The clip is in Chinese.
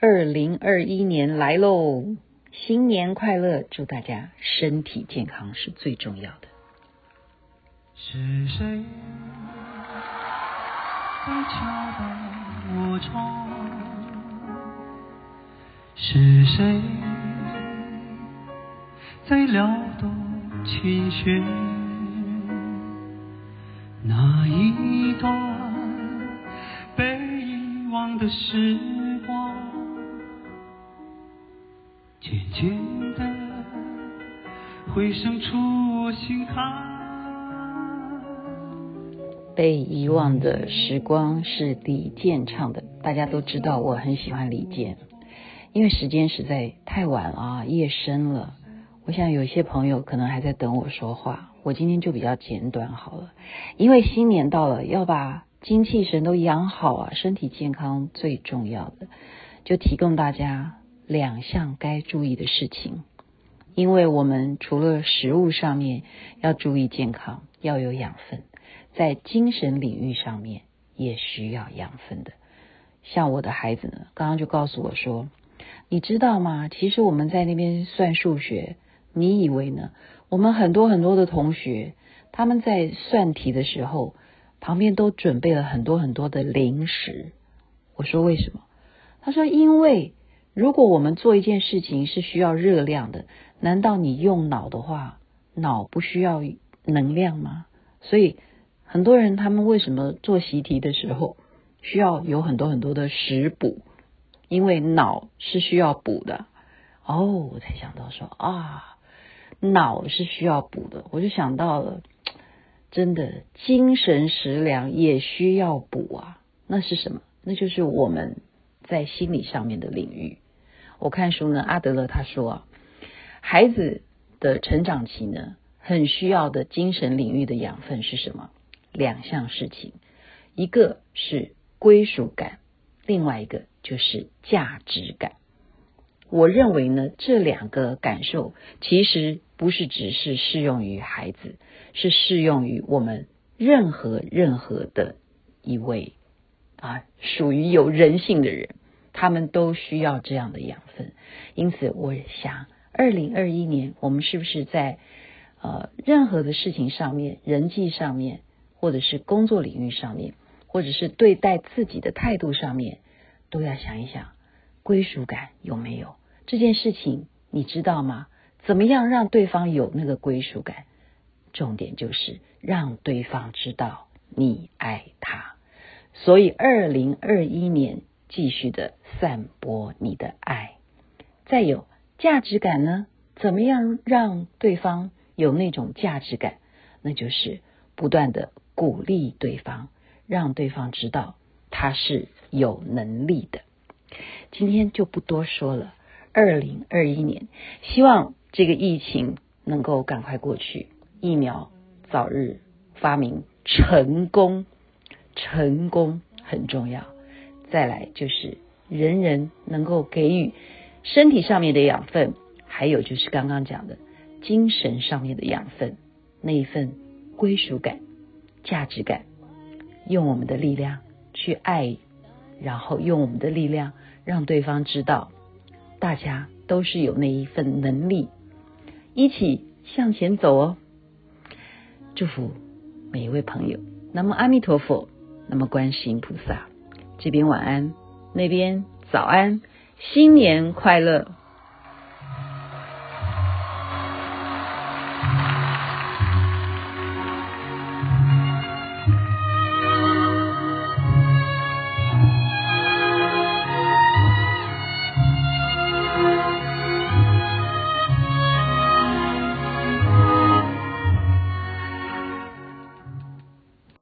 二零二一年来喽，新年快乐！祝大家身体健康是最重要的。是谁在敲打我窗？是谁在撩动琴弦？那一段被遗忘的时渐渐的回声出我心坎。被遗忘的时光是李健唱的，大家都知道我很喜欢李健，因为时间实在太晚了啊，夜深了。我想有些朋友可能还在等我说话，我今天就比较简短好了，因为新年到了，要把精气神都养好啊，身体健康最重要的，就提供大家两项该注意的事情，因为我们除了食物上面要注意健康，要有养分。在精神领域上面也需要养分的，像我的孩子呢，刚刚就告诉我说：“你知道吗？其实我们在那边算数学，你以为呢？我们很多很多的同学，他们在算题的时候，旁边都准备了很多很多的零食。”我说：“为什么？”他说：“因为如果我们做一件事情是需要热量的，难道你用脑的话，脑不需要能量吗？所以。”很多人他们为什么做习题的时候需要有很多很多的食补？因为脑是需要补的。哦，我才想到说啊，脑是需要补的，我就想到了，真的精神食粮也需要补啊。那是什么？那就是我们在心理上面的领域。我看书呢，阿德勒他说啊，孩子的成长期呢，很需要的精神领域的养分是什么？两项事情，一个是归属感，另外一个就是价值感。我认为呢，这两个感受其实不是只是适用于孩子，是适用于我们任何任何的一位啊，属于有人性的人，他们都需要这样的养分。因此，我想，二零二一年我们是不是在呃任何的事情上面，人际上面，或者是工作领域上面，或者是对待自己的态度上面，都要想一想，归属感有没有？这件事情你知道吗？怎么样让对方有那个归属感？重点就是让对方知道你爱他。所以，二零二一年继续的散播你的爱。再有价值感呢？怎么样让对方有那种价值感？那就是不断的。鼓励对方，让对方知道他是有能力的。今天就不多说了。二零二一年，希望这个疫情能够赶快过去，疫苗早日发明成功，成功很重要。再来就是人人能够给予身体上面的养分，还有就是刚刚讲的精神上面的养分，那一份归属感。价值感，用我们的力量去爱，然后用我们的力量让对方知道，大家都是有那一份能力，一起向前走哦。祝福每一位朋友。那么阿弥陀佛，那么观世音菩萨，这边晚安，那边早安，新年快乐。